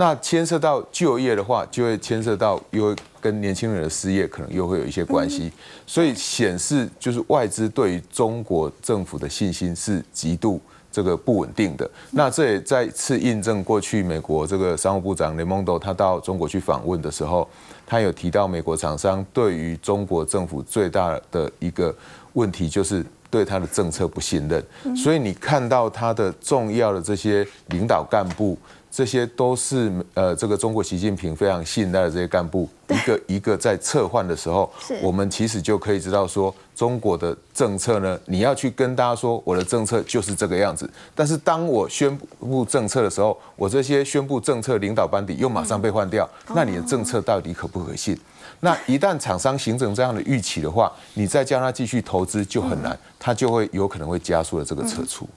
那牵涉到就业的话，就会牵涉到又跟年轻人的失业可能又会有一些关系，所以显示就是外资对于中国政府的信心是极度这个不稳定的。那这也再次印证过去美国这个商务部长雷蒙多他到中国去访问的时候，他有提到美国厂商对于中国政府最大的一个问题就是对他的政策不信任，所以你看到他的重要的这些领导干部。这些都是呃，这个中国习近平非常信赖的这些干部，一个一个在策换的时候，我们其实就可以知道说，中国的政策呢，你要去跟大家说，我的政策就是这个样子。但是当我宣布政策的时候，我这些宣布政策领导班底又马上被换掉，那你的政策到底可不可信？那一旦厂商形成这样的预期的话，你再叫他继续投资就很难，他就会有可能会加速了这个撤出。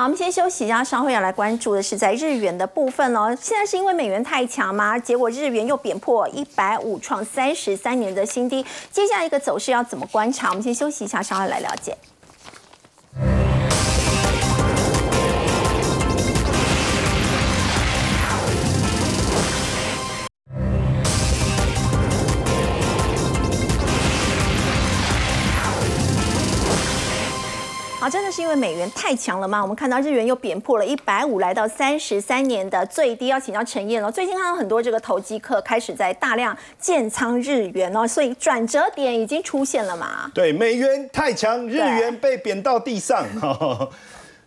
好，我们先休息一下，稍后要来关注的是在日元的部分哦。现在是因为美元太强吗？结果日元又贬破一百五，创三十三年的新低。接下来一个走势要怎么观察？我们先休息一下，稍后来了解。好，真的是因为美元太强了吗？我们看到日元又贬破了一百五，来到三十三年的最低。要请教陈燕了。最近看到很多这个投机客开始在大量建仓日元哦，所以转折点已经出现了嘛？对，美元太强，日元被贬到地上。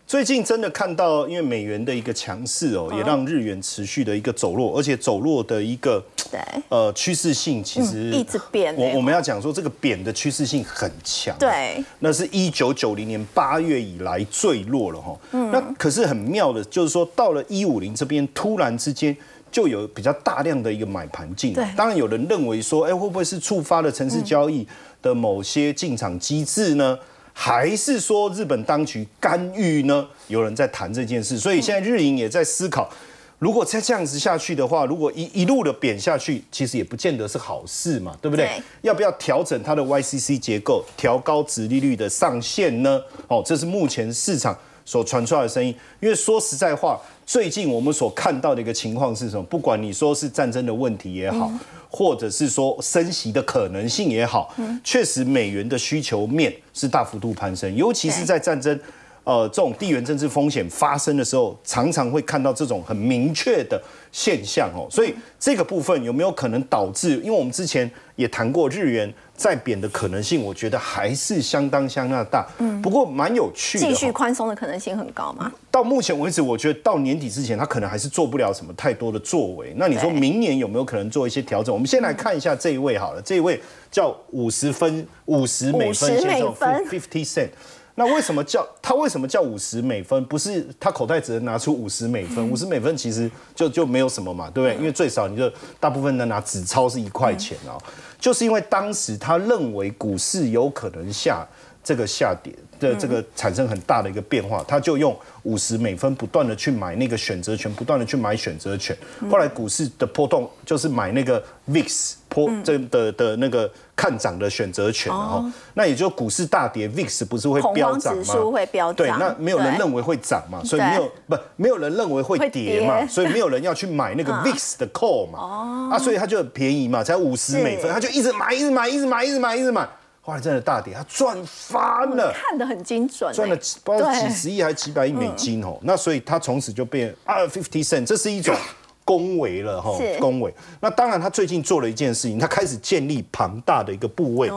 最近真的看到，因为美元的一个强势哦，也让日元持续的一个走弱，而且走弱的一个对呃趋势性其实一直贬。我我们要讲说，这个贬的趋势性很强。对，那是一九九零年八月以来最弱了哈。嗯。那可是很妙的，就是说到了一五零这边，突然之间就有比较大量的一个买盘进。对。当然有人认为说，哎，会不会是触发了城市交易的某些进场机制呢？还是说日本当局干预呢？有人在谈这件事，所以现在日营也在思考，如果再这样子下去的话，如果一一路的贬下去，其实也不见得是好事嘛，对不对？要不要调整它的 YCC 结构，调高值利率的上限呢？哦，这是目前市场所传出来的声音。因为说实在话，最近我们所看到的一个情况是什么？不管你说是战争的问题也好。或者是说升息的可能性也好，确实美元的需求面是大幅度攀升，尤其是在战争，呃，这种地缘政治风险发生的时候，常常会看到这种很明确的现象哦。所以这个部分有没有可能导致？因为我们之前也谈过日元。再贬的可能性，我觉得还是相当相当大。嗯，不过蛮有趣的。继续宽松的可能性很高吗？到目前为止，我觉得到年底之前，他可能还是做不了什么太多的作为。那你说明年有没有可能做一些调整？我们先来看一下这一位好了，这一位叫五十分五十美分先生，fifty cent。那为什么叫他为什么叫五十美分？不是他口袋只能拿出五十美分，五十美分其实就就没有什么嘛，对不对？因为最少你就大部分能拿纸钞是一块钱哦。就是因为当时他认为股市有可能下这个下跌，的这个产生很大的一个变化，他就用五十美分不断的去买那个选择权，不断的去买选择权。后来股市的波动就是买那个 VIX 波这的的那个看涨的选择权，然后那也就股市大跌，VIX 不是会飙涨吗？指数会飙对，那没有人对认为会涨嘛，所以对没有不没有人认为会会跌。嘛，所以没有人要去买那个 VIX 的 call 嘛，啊，所以它就很便宜嘛，才五十美分，他就一直买，一直买，一直买，一直买，一直买，后来真的大跌，他赚翻了。看得很精准欸，赚了不知道对嗯几十亿还是几百亿美金哦，那所以他从此就变啊 fifty cent，这是一种恭维了哈，恭维。那当然，他最近做了一件事情，他开始建立庞大的一个部位。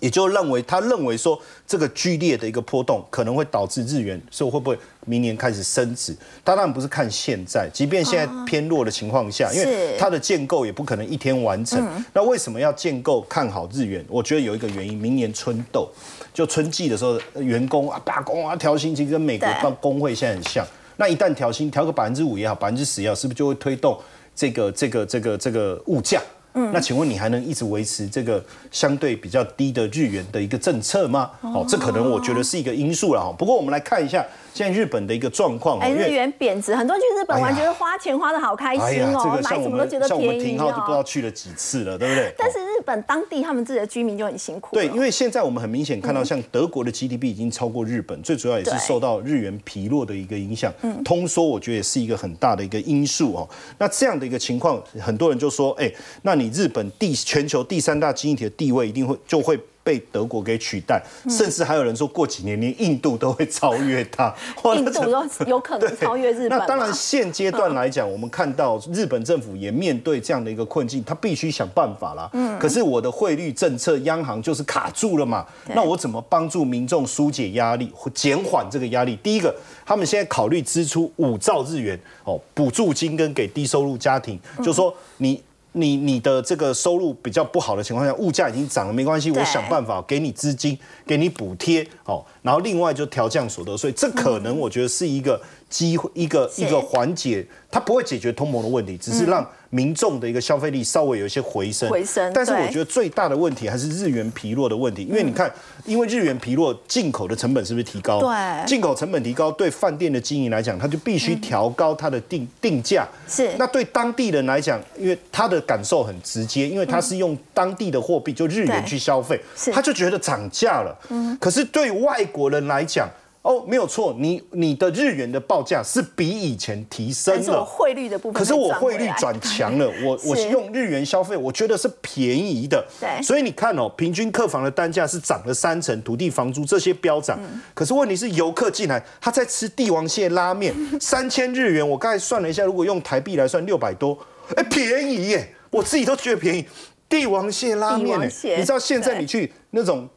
哦也就认为，他认为说这个剧烈的一个波动可能会导致日元，所以会不会明年开始升值？他当然不是看现在，即便现在偏弱的情况下，因为它的建构也不可能一天完成。那为什么要建构看好日元？我觉得有一个原因，明年春斗，就春季的时候，员工啊罢工啊调薪，其实跟美国工会现在很像。那一旦调薪调个百分之五也好，百分之十也好，是不是就会推动这个这个这个这个物价？嗯，那请问你还能一直维持这个相对比较低的日元的一个政策吗？哦，这可能我觉得是一个因素了哈。不过我们来看一下现在日本的一个状况哦，哎，日元贬值，很多人去日本玩，觉得花钱花的好开心哦，买什么都觉得们像我们便宜廷浩就不知道哦。去了几次了，对不对？但是日本当地他们自己的居民就很辛苦。对，因为现在我们很明显看到，像德国的 GDP 已经超过日本，最主要也是受到日元疲弱的一个影响。嗯通缩我觉得也是一个很大的一个因素哦。那这样的一个情况，很多人就说，哎，那你日本第全球第三大经济体的地位一定会就会。被德国给取代，甚至还有人说过几年连印度都会超越它。哇印度都有可能超越日本。那当然，现阶段来讲，我们看到日本政府也面对这样的一个困境，他必须想办法啦。嗯。可是我的汇率政策，央行就是卡住了嘛。那我怎么帮助民众疏解压力，或减缓这个压力？第一个，他们现在考虑支出五兆日元哦，补助金跟给低收入家庭，就说你。你你的这个收入比较不好的情况下，物价已经涨了，没关系，我想办法给你资金，给你补贴，哦，然后另外就调降所得税，这可能我觉得是一个机会，一个一个缓解，它不会解决通膨的问题，只是让民众的一个消费力稍微有一些回升。回升但是我觉得最大的问题还是日元疲弱的问题，因为你看，因为日元疲弱，进口的成本是不是提高？对。进口成本提高，对饭店的经营来讲，它就必须调高它的定定价。是。那对当地人来讲，因为他的感受很直接，因为他是用当地的货币，就日元去消费是，他就觉得涨价了。嗯。可是对外国人来讲，哦，没有错，你你的日元的报价是比以前提升但是我了。汇率的部分可是我汇率转强了，我 我是用日元消费，我觉得是便宜的。对所以你看哦，平均客房的单价是涨了三成，土地、房租这些飙涨。嗯可是问题是游客进来，他在吃帝王蟹拉面，三千日元，我刚才算了一下，如果用台币来算，六百多，哎，便宜耶！我自己都觉得便宜。帝王蟹拉面你知道现在你去那种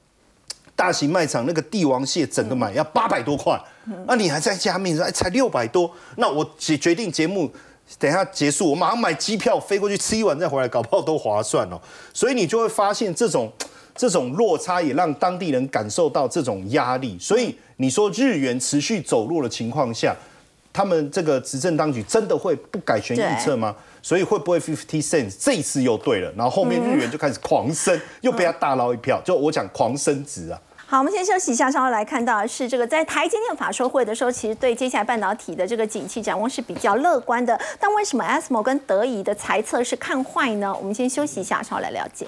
大型卖场那个帝王蟹整个买要八百多块，那你还在加面说哎才六百多，那我决决定节目等一下结束，我马上买机票飞过去吃一碗再回来，搞不好都划算哦。所以你就会发现这种这种落差也让当地人感受到这种压力。所以你说日元持续走弱的情况下，他们这个执政当局真的会不改弦易辙吗？所以会不会 fifty cents 这一次又对了，然后后面日元就开始狂升，又被他大捞一票，就我讲狂升值啊。好，我们先休息一下，稍后来看到是这个在台积电法说会的时候，其实对接下来半导体的这个景气展望是比较乐观的。但为什么 ASML 跟德仪的猜测是看坏呢？我们先休息一下，稍后来了解。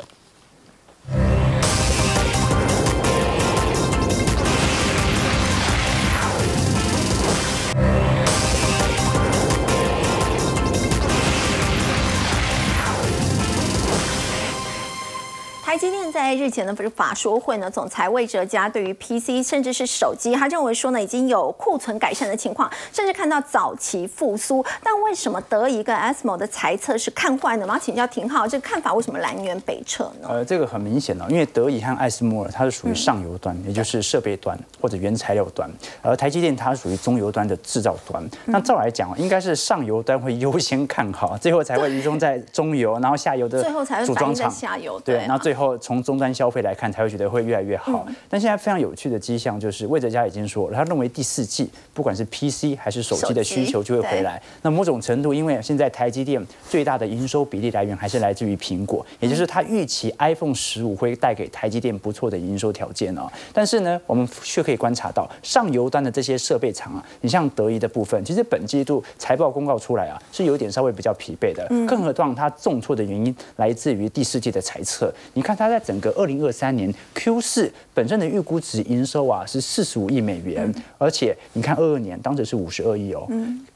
台积电在日前的不是法说会呢，总裁魏哲嘉对于 PC 甚至是手机，他认为说呢已经有库存改善的情况，甚至看到早期复苏。但为什么德仪跟 ASML 的猜测是看坏呢？我们要请教廷浩，这个看法为什么南辕北辙呢？呃，这个很明显哦，因为德仪和艾斯摩尔它是属于上游端，也就是设备端或者原材料端，而台积电它属于中游端的制造端。那照来讲，应该是上游端会优先看好，最后才会集中在中游，然后下游的最后才会组装厂反映在。下游，对，那最后后从终端消费来看才会觉得会越来越好。但现在非常有趣的迹象就是魏哲家已经说了，他认为第四季不管是 PC 还是手机的需求就会回来。那某种程度，因为现在台积电最大的营收比例来源还是来自于苹果，也就是他预期 iPhone 十五会带给台积电不错的营收条件啊。但是呢，我们却可以观察到上游端的这些设备厂啊，你像德仪的部分，其实本季度财报公告出来啊，是有点稍微比较疲惫的。更何况它重挫的原因来自于第四季的财测。你看它在整个二零二三年 Q 四本身的预估值营收啊是四十五亿美元，而且你看二二年当时是五十二亿哦。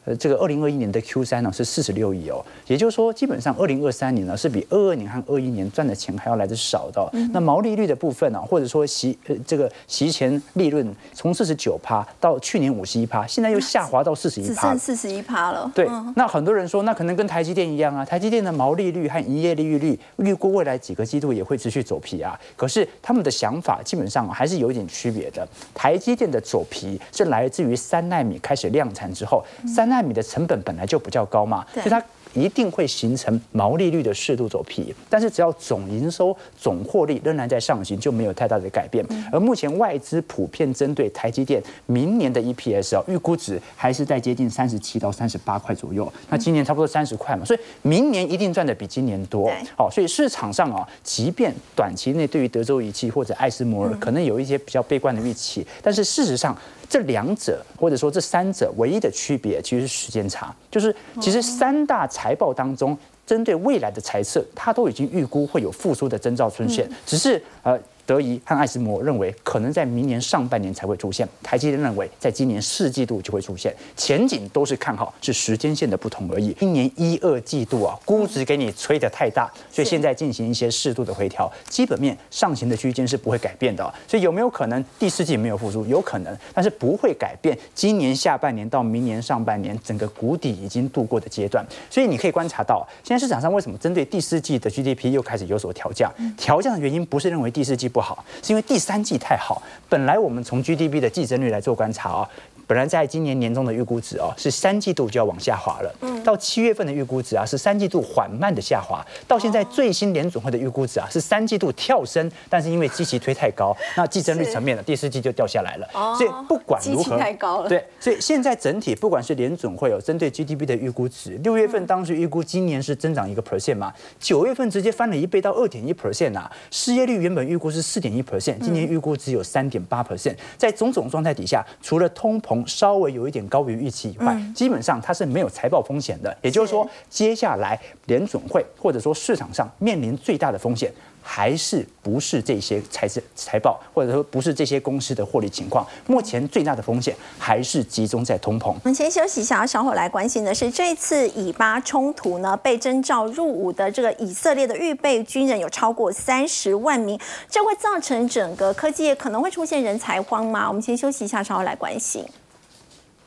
呃，这个二零二一年的 Q 三呢是四十六亿哦，也就是说，基本上二零二三年呢是比二二年和二一年赚的钱还要来的少的。那毛利率的部分呢，或者说息呃这个息前利润从四十九趴到去年五十一趴，现在又下滑到四十一只趴剩。四十一趴了。对嗯，那很多人说，那可能跟台积电一样啊，台积电的毛利率和营业利率预估未来几个季度也会持续走皮啊。可是他们的想法基本上还是有一点区别的。台积电的走皮是来自于三纳米开始量产之后，三纳米的成本本来就比较高嘛，所以它。一定会形成毛利率的适度走皮，但是只要总营收、总获利仍然在上行，就没有太大的改变。而目前外资普遍针对台积电明年的 EPS 哦，预估值还是在接近三十七到三十八块左右。那今年差不多三十块嘛，所以明年一定赚的比今年多对。好，所以市场上啊，即便短期内对于德州仪器或者艾斯摩尔可能有一些比较悲观的预期，但是事实上。这两者或者说这三者唯一的区别其实是时间差，就是其实三大财报当中，针对未来的财测，它都已经预估会有复苏的征兆出现，只是呃。德仪和艾斯摩认为可能在明年上半年才会出现，台积电认为在今年四季度就会出现，前景都是看好，是时间线的不同而已。今年一二季度啊，估值给你吹得太大，所以现在进行一些适度的回调，基本面上行的区间是不会改变的。所以有没有可能第四季没有复苏？有可能，但是不会改变今年下半年到明年上半年整个谷底已经度过的阶段。所以你可以观察到，现在市场上为什么针对第四季的 GDP 又开始有所调降？调降的原因不是认为第四季不不好，是因为第三季太好。本来我们从 GDP 的季增率来做观察啊、本来在今年年中的预估值哦，是三季度就要往下滑了。嗯到七月份的预估值啊，是三季度缓慢的下滑。到现在最新联总会的预估值啊，是三季度跳升，但是因为基期推太高，那计增率层面呢，第四季就掉下来了。哦所以不管如何，太高了对，所以现在整体不管是联总会有针对 GDP 的预估值，六月份当时预估今年是增长一个 percent 嘛，九月份直接翻了一倍到二点一 percent 啊，失业率原本预估是四点一 percent，今年预估只有三点八 percent，在种种状态底下，除了通膨稍微有一点高于预期以外，基本上它是没有财报风险的，也就是说，接下来联准会或者说市场上面临最大的风险。还是不是这些财政财报，或者说不是这些公司的获利情况？目前最大的风险还是集中在通膨。我们先休息一下，稍后来关心的是这次以巴冲突呢，被征召入伍的这个以色列的预备军人有超过三十万名，这会造成整个科技业可能会出现人才荒吗？我们先休息一下，稍后来关心。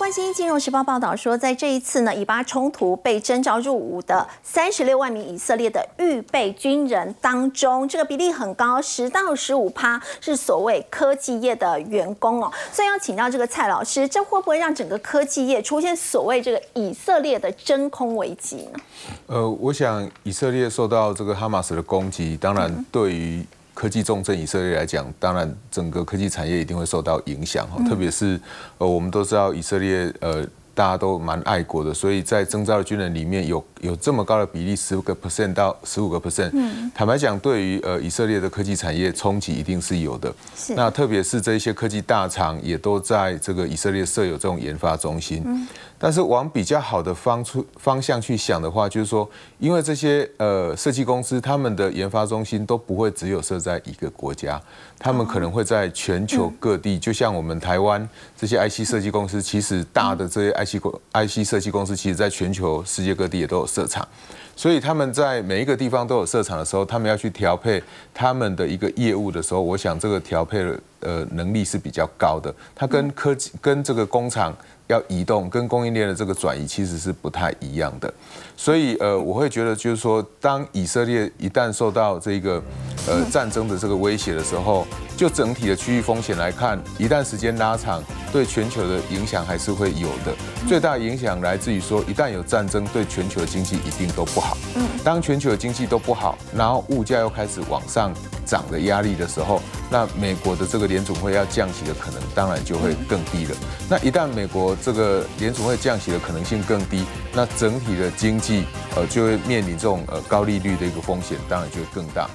关心《金融时报》报道说，在这一次呢，以巴冲突被征召入伍的三十六万名以色列的预备军人当中，这个比例很高，十到十五趴是所谓科技业的员工哦。所以要请教这个蔡老师，这会不会让整个科技业出现所谓这个以色列的真空危机呢？呃，我想以色列受到这个哈马斯的攻击，当然对于科技重镇以色列来讲，当然整个科技产业一定会受到影响哈。特别是呃，我们都知道以色列呃。大家都蛮爱国的，所以在征召的军人里面有有这么高的比例，十五个 percent 到十五个 percent。坦白讲，对于呃以色列的科技产业冲击一定是有的。是那特别是这些科技大厂也都在这个以色列设有这种研发中心。但是往比较好的方出方向去想的话，就是说，因为这些呃设计公司他们的研发中心都不会只有设在一个国家，他们可能会在全球各地，就像我们台湾这些 IC 设计公司，其实大的这些 IC 公 IC 设计公司，其实在全球世界各地也都有设厂。所以他们在每一个地方都有设厂的时候，他们要去调配他们的一个业务的时候，我想这个调配的呃能力是比较高的。它跟科技跟这个工厂要移动，跟供应链的这个转移其实是不太一样的。所以呃，我会觉得就是说，当以色列一旦受到这个呃战争的这个威胁的时候，就整体的区域风险来看，一旦时间拉长，对全球的影响还是会有的。最大影响来自于说，一旦有战争，对全球的经济一定都不好。嗯，当全球的经济都不好，然后物价又开始往上涨的压力的时候，那美国的这个联总会要降息的可能当然就会更低了。那一旦美国这个联储会降息的可能性更低，那整体的经济呃就会面临这种呃高利率的一个风险，当然就会更大。